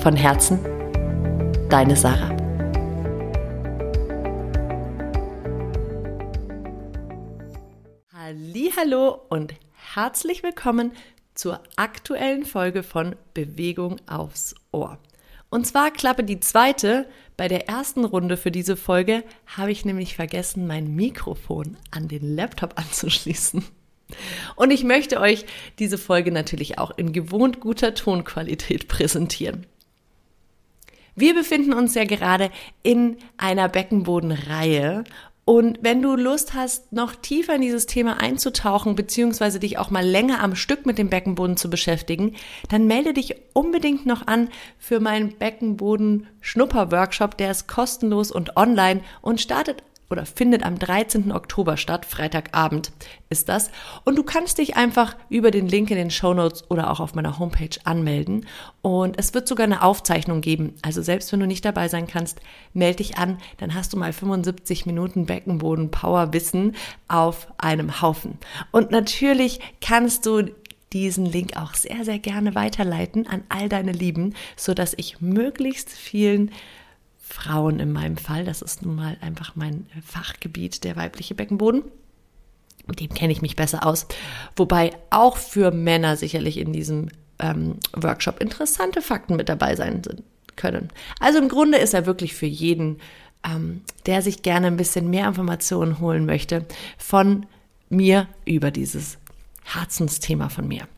Von Herzen, deine Sarah. Hallo und herzlich willkommen zur aktuellen Folge von Bewegung aufs Ohr. Und zwar Klappe die zweite. Bei der ersten Runde für diese Folge habe ich nämlich vergessen, mein Mikrofon an den Laptop anzuschließen. Und ich möchte euch diese Folge natürlich auch in gewohnt guter Tonqualität präsentieren. Wir befinden uns ja gerade in einer Beckenbodenreihe und wenn du Lust hast, noch tiefer in dieses Thema einzutauchen, beziehungsweise dich auch mal länger am Stück mit dem Beckenboden zu beschäftigen, dann melde dich unbedingt noch an für meinen Beckenboden-Schnupper-Workshop. Der ist kostenlos und online und startet oder findet am 13. Oktober statt, Freitagabend ist das. Und du kannst dich einfach über den Link in den Show Notes oder auch auf meiner Homepage anmelden. Und es wird sogar eine Aufzeichnung geben. Also selbst wenn du nicht dabei sein kannst, melde dich an. Dann hast du mal 75 Minuten Beckenboden Power Wissen auf einem Haufen. Und natürlich kannst du diesen Link auch sehr, sehr gerne weiterleiten an all deine Lieben, so dass ich möglichst vielen Frauen in meinem Fall. Das ist nun mal einfach mein Fachgebiet, der weibliche Beckenboden. Mit dem kenne ich mich besser aus. Wobei auch für Männer sicherlich in diesem ähm, Workshop interessante Fakten mit dabei sein können. Also im Grunde ist er wirklich für jeden, ähm, der sich gerne ein bisschen mehr Informationen holen möchte, von mir über dieses Herzensthema von mir.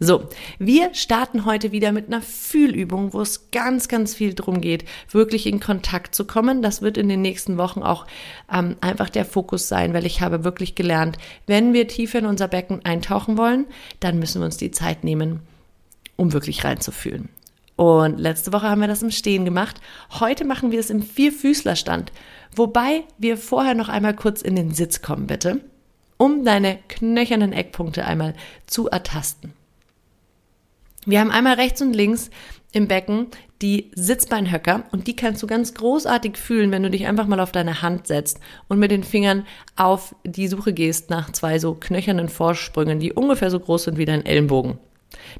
So, wir starten heute wieder mit einer Fühlübung, wo es ganz, ganz viel drum geht, wirklich in Kontakt zu kommen. Das wird in den nächsten Wochen auch ähm, einfach der Fokus sein, weil ich habe wirklich gelernt, wenn wir tiefer in unser Becken eintauchen wollen, dann müssen wir uns die Zeit nehmen, um wirklich reinzufühlen. Und letzte Woche haben wir das im Stehen gemacht. Heute machen wir es im Vierfüßlerstand. Wobei wir vorher noch einmal kurz in den Sitz kommen, bitte, um deine knöchernen Eckpunkte einmal zu ertasten. Wir haben einmal rechts und links im Becken die Sitzbeinhöcker und die kannst du ganz großartig fühlen, wenn du dich einfach mal auf deine Hand setzt und mit den Fingern auf die Suche gehst nach zwei so knöchernen Vorsprüngen, die ungefähr so groß sind wie dein Ellenbogen.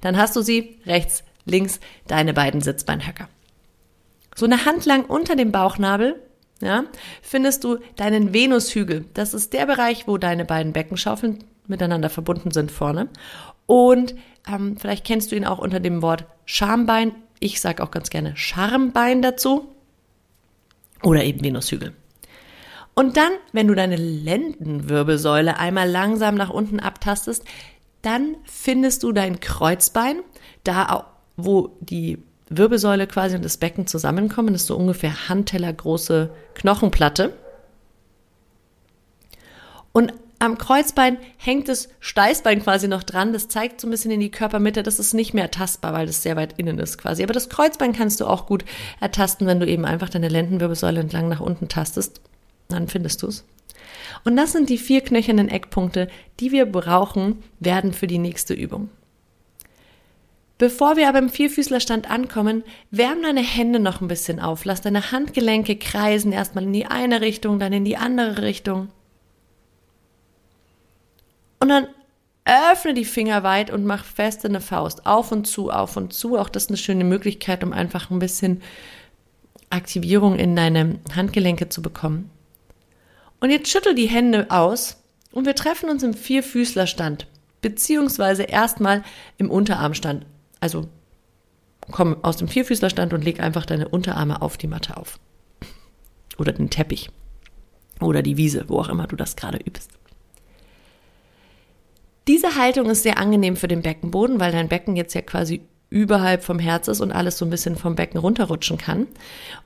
Dann hast du sie rechts, links, deine beiden Sitzbeinhöcker. So eine Hand lang unter dem Bauchnabel, ja, findest du deinen Venushügel. Das ist der Bereich, wo deine beiden Beckenschaufeln miteinander verbunden sind vorne. Und ähm, vielleicht kennst du ihn auch unter dem Wort Schambein. Ich sage auch ganz gerne Schambein dazu. Oder eben Venushügel. Und dann, wenn du deine Lendenwirbelsäule einmal langsam nach unten abtastest, dann findest du dein Kreuzbein, da wo die Wirbelsäule quasi und das Becken zusammenkommen. Das ist so ungefähr handtellergroße Knochenplatte. Und am Kreuzbein hängt das Steißbein quasi noch dran. Das zeigt so ein bisschen in die Körpermitte. Das ist nicht mehr tastbar, weil das sehr weit innen ist quasi. Aber das Kreuzbein kannst du auch gut ertasten, wenn du eben einfach deine Lendenwirbelsäule entlang nach unten tastest. Dann findest du es. Und das sind die vier knöchernen Eckpunkte, die wir brauchen werden für die nächste Übung. Bevor wir aber im Vierfüßlerstand ankommen, wärm deine Hände noch ein bisschen auf. Lass deine Handgelenke kreisen, erstmal in die eine Richtung, dann in die andere Richtung. Und dann öffne die Finger weit und mach fest in eine Faust. Auf und zu, auf und zu. Auch das ist eine schöne Möglichkeit, um einfach ein bisschen Aktivierung in deine Handgelenke zu bekommen. Und jetzt schüttel die Hände aus und wir treffen uns im Vierfüßlerstand, beziehungsweise erstmal im Unterarmstand. Also komm aus dem Vierfüßlerstand und leg einfach deine Unterarme auf die Matte auf. Oder den Teppich. Oder die Wiese, wo auch immer du das gerade übst. Diese Haltung ist sehr angenehm für den Beckenboden, weil dein Becken jetzt ja quasi überhalb vom Herz ist und alles so ein bisschen vom Becken runterrutschen kann.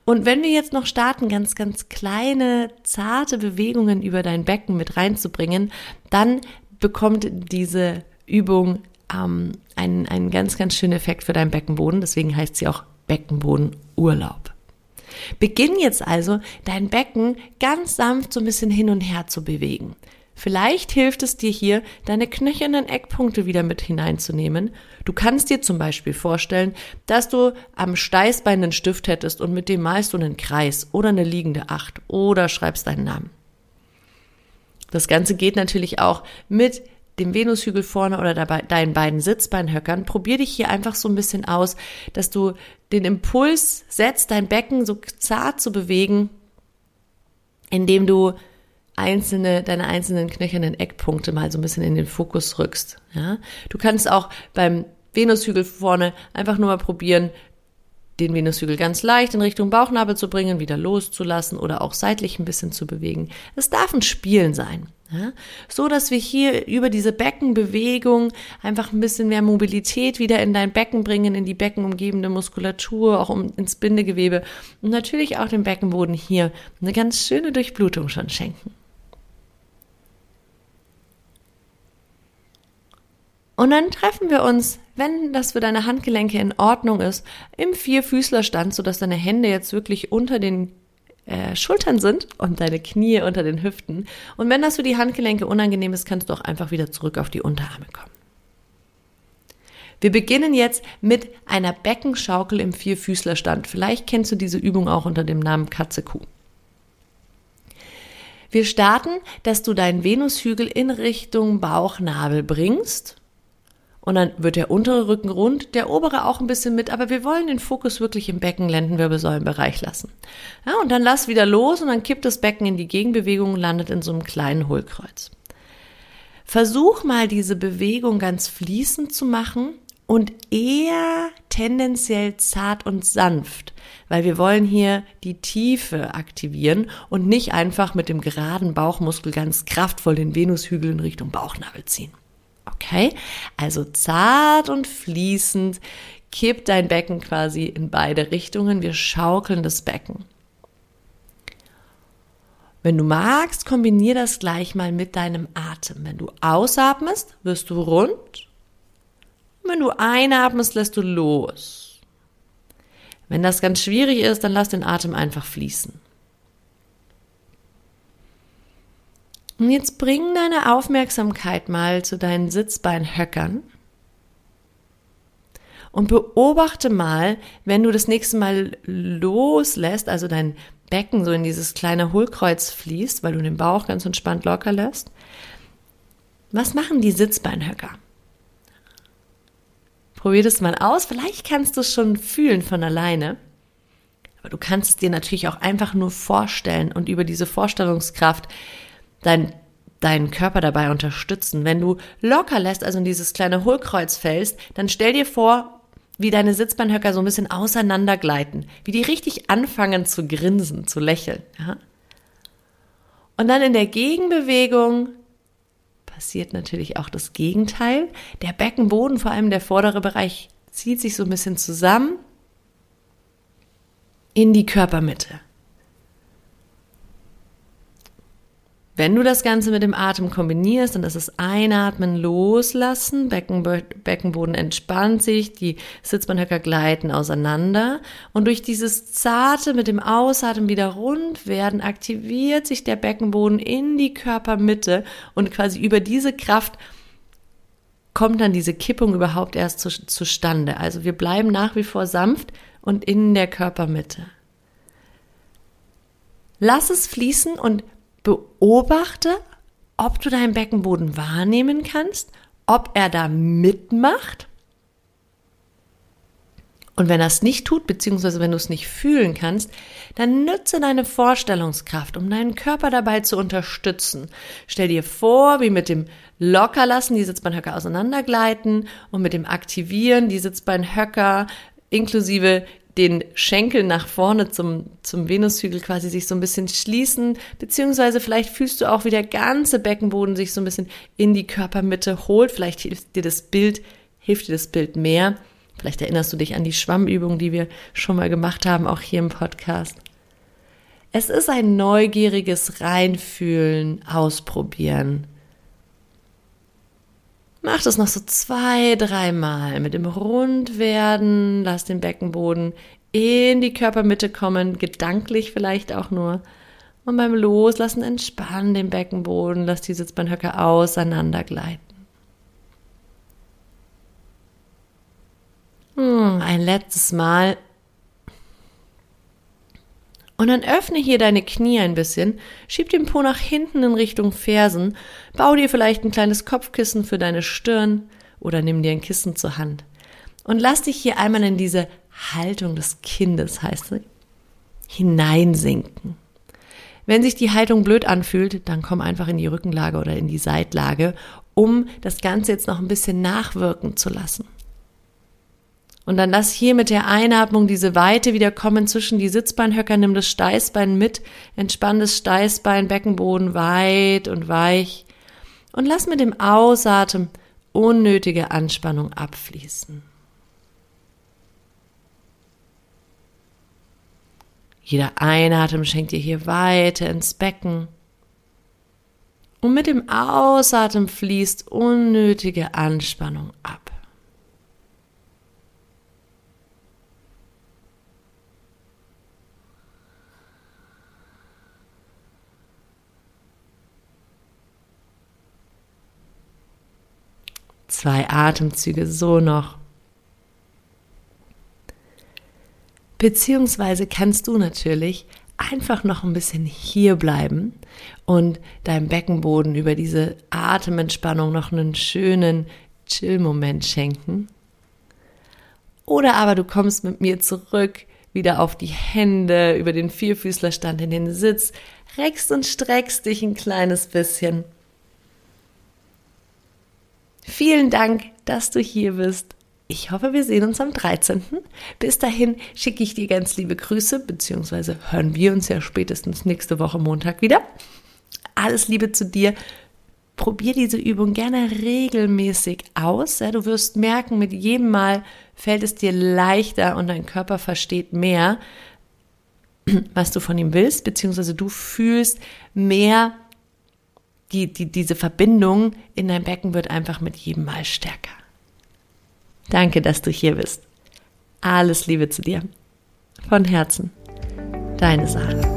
Und wenn wir jetzt noch starten, ganz, ganz kleine, zarte Bewegungen über dein Becken mit reinzubringen, dann bekommt diese Übung ähm, ein, ein ganz, ganz schöner Effekt für deinen Beckenboden. Deswegen heißt sie auch Beckenbodenurlaub. Beginn jetzt also, dein Becken ganz sanft so ein bisschen hin und her zu bewegen. Vielleicht hilft es dir hier, deine knöchernen Eckpunkte wieder mit hineinzunehmen. Du kannst dir zum Beispiel vorstellen, dass du am Steißbein einen Stift hättest und mit dem malst du einen Kreis oder eine liegende Acht oder schreibst deinen Namen. Das Ganze geht natürlich auch mit dem Venushügel vorne oder dabei, deinen beiden Sitzbeinhöckern. Probier dich hier einfach so ein bisschen aus, dass du den Impuls setzt, dein Becken so zart zu bewegen, indem du einzelne, deine einzelnen knöchernen Eckpunkte mal so ein bisschen in den Fokus rückst. Ja? Du kannst auch beim Venushügel vorne einfach nur mal probieren, den Venushügel ganz leicht in Richtung Bauchnabel zu bringen, wieder loszulassen oder auch seitlich ein bisschen zu bewegen. Es darf ein Spielen sein. Ja? So dass wir hier über diese Beckenbewegung einfach ein bisschen mehr Mobilität wieder in dein Becken bringen, in die beckenumgebende Muskulatur, auch um, ins Bindegewebe und natürlich auch dem Beckenboden hier eine ganz schöne Durchblutung schon schenken. Und dann treffen wir uns, wenn das für deine Handgelenke in Ordnung ist, im Vierfüßlerstand, sodass deine Hände jetzt wirklich unter den äh, Schultern sind und deine Knie unter den Hüften. Und wenn das für die Handgelenke unangenehm ist, kannst du auch einfach wieder zurück auf die Unterarme kommen. Wir beginnen jetzt mit einer Beckenschaukel im Vierfüßlerstand. Vielleicht kennst du diese Übung auch unter dem Namen Katze-Kuh. Wir starten, dass du deinen Venushügel in Richtung Bauchnabel bringst und dann wird der untere Rücken rund, der obere auch ein bisschen mit, aber wir wollen den Fokus wirklich im Becken-Lendenwirbelsäulenbereich lassen. Ja, und dann lass wieder los und dann kippt das Becken in die Gegenbewegung und landet in so einem kleinen Hohlkreuz. Versuch mal diese Bewegung ganz fließend zu machen und eher tendenziell zart und sanft, weil wir wollen hier die Tiefe aktivieren und nicht einfach mit dem geraden Bauchmuskel ganz kraftvoll den Venushügel in Richtung Bauchnabel ziehen. Okay? Also zart und fließend kippt dein Becken quasi in beide Richtungen. Wir schaukeln das Becken. Wenn du magst, kombinier das gleich mal mit deinem Atem. Wenn du ausatmest, wirst du rund. Wenn du einatmest, lässt du los. Wenn das ganz schwierig ist, dann lass den Atem einfach fließen. Und jetzt bring deine Aufmerksamkeit mal zu deinen Sitzbeinhöckern und beobachte mal, wenn du das nächste Mal loslässt, also dein Becken so in dieses kleine Hohlkreuz fließt, weil du den Bauch ganz entspannt locker lässt. Was machen die Sitzbeinhöcker? Probier das mal aus. Vielleicht kannst du es schon fühlen von alleine. Aber du kannst es dir natürlich auch einfach nur vorstellen und über diese Vorstellungskraft dein, deinen Körper dabei unterstützen. Wenn du locker lässt, also in dieses kleine Hohlkreuz fällst, dann stell dir vor, wie deine Sitzbeinhöcker so ein bisschen auseinandergleiten, wie die richtig anfangen zu grinsen, zu lächeln. Ja? Und dann in der Gegenbewegung passiert natürlich auch das Gegenteil. Der Beckenboden, vor allem der vordere Bereich, zieht sich so ein bisschen zusammen in die Körpermitte. Wenn du das Ganze mit dem Atem kombinierst, dann ist es Einatmen, Loslassen, Beckenbo Beckenboden entspannt sich, die Sitzbeinhöcker gleiten auseinander und durch dieses Zarte mit dem Ausatmen wieder rund werden, aktiviert sich der Beckenboden in die Körpermitte und quasi über diese Kraft kommt dann diese Kippung überhaupt erst zu, zustande. Also wir bleiben nach wie vor sanft und in der Körpermitte. Lass es fließen und Beobachte, ob du deinen Beckenboden wahrnehmen kannst, ob er da mitmacht. Und wenn es nicht tut, beziehungsweise wenn du es nicht fühlen kannst, dann nütze deine Vorstellungskraft, um deinen Körper dabei zu unterstützen. Stell dir vor, wie mit dem Lockerlassen die Sitzbeinhöcker auseinandergleiten und mit dem Aktivieren die Sitzbeinhöcker inklusive den Schenkel nach vorne zum, zum Venushügel quasi sich so ein bisschen schließen, beziehungsweise vielleicht fühlst du auch, wie der ganze Beckenboden sich so ein bisschen in die Körpermitte holt. Vielleicht hilft dir das Bild, hilft dir das Bild mehr. Vielleicht erinnerst du dich an die Schwammübung, die wir schon mal gemacht haben, auch hier im Podcast. Es ist ein neugieriges Reinfühlen, Ausprobieren. Mach das noch so zwei, dreimal mit dem Rundwerden. Lass den Beckenboden in die Körpermitte kommen, gedanklich vielleicht auch nur. Und beim Loslassen entspann den Beckenboden, lass die Sitzbeinhöcker auseinandergleiten. Hm, ein letztes Mal. Und dann öffne hier deine Knie ein bisschen, schieb den Po nach hinten in Richtung Fersen, bau dir vielleicht ein kleines Kopfkissen für deine Stirn oder nimm dir ein Kissen zur Hand. Und lass dich hier einmal in diese Haltung des Kindes, heißt es, hineinsinken. Wenn sich die Haltung blöd anfühlt, dann komm einfach in die Rückenlage oder in die Seitlage, um das Ganze jetzt noch ein bisschen nachwirken zu lassen. Und dann lass hier mit der Einatmung diese Weite wieder kommen zwischen die Sitzbeinhöcker, nimm das Steißbein mit, entspann das Steißbein, Beckenboden weit und weich und lass mit dem Ausatmen unnötige Anspannung abfließen. Jeder Einatmen schenkt dir hier Weite ins Becken. Und mit dem Ausatmen fließt unnötige Anspannung ab. Zwei Atemzüge so noch. Beziehungsweise kannst du natürlich einfach noch ein bisschen hier bleiben und deinem Beckenboden über diese Atementspannung noch einen schönen Chill-Moment schenken. Oder aber du kommst mit mir zurück, wieder auf die Hände, über den Vierfüßlerstand in den Sitz, reckst und streckst dich ein kleines bisschen Vielen Dank, dass du hier bist. Ich hoffe, wir sehen uns am 13. Bis dahin schicke ich dir ganz liebe Grüße, beziehungsweise hören wir uns ja spätestens nächste Woche Montag wieder. Alles Liebe zu dir. Probier diese Übung gerne regelmäßig aus. Ja, du wirst merken, mit jedem Mal fällt es dir leichter und dein Körper versteht mehr, was du von ihm willst, beziehungsweise du fühlst mehr, die, die, diese Verbindung in dein Becken wird einfach mit jedem Mal stärker. Danke, dass du hier bist. Alles Liebe zu dir. Von Herzen. Deine Sarah.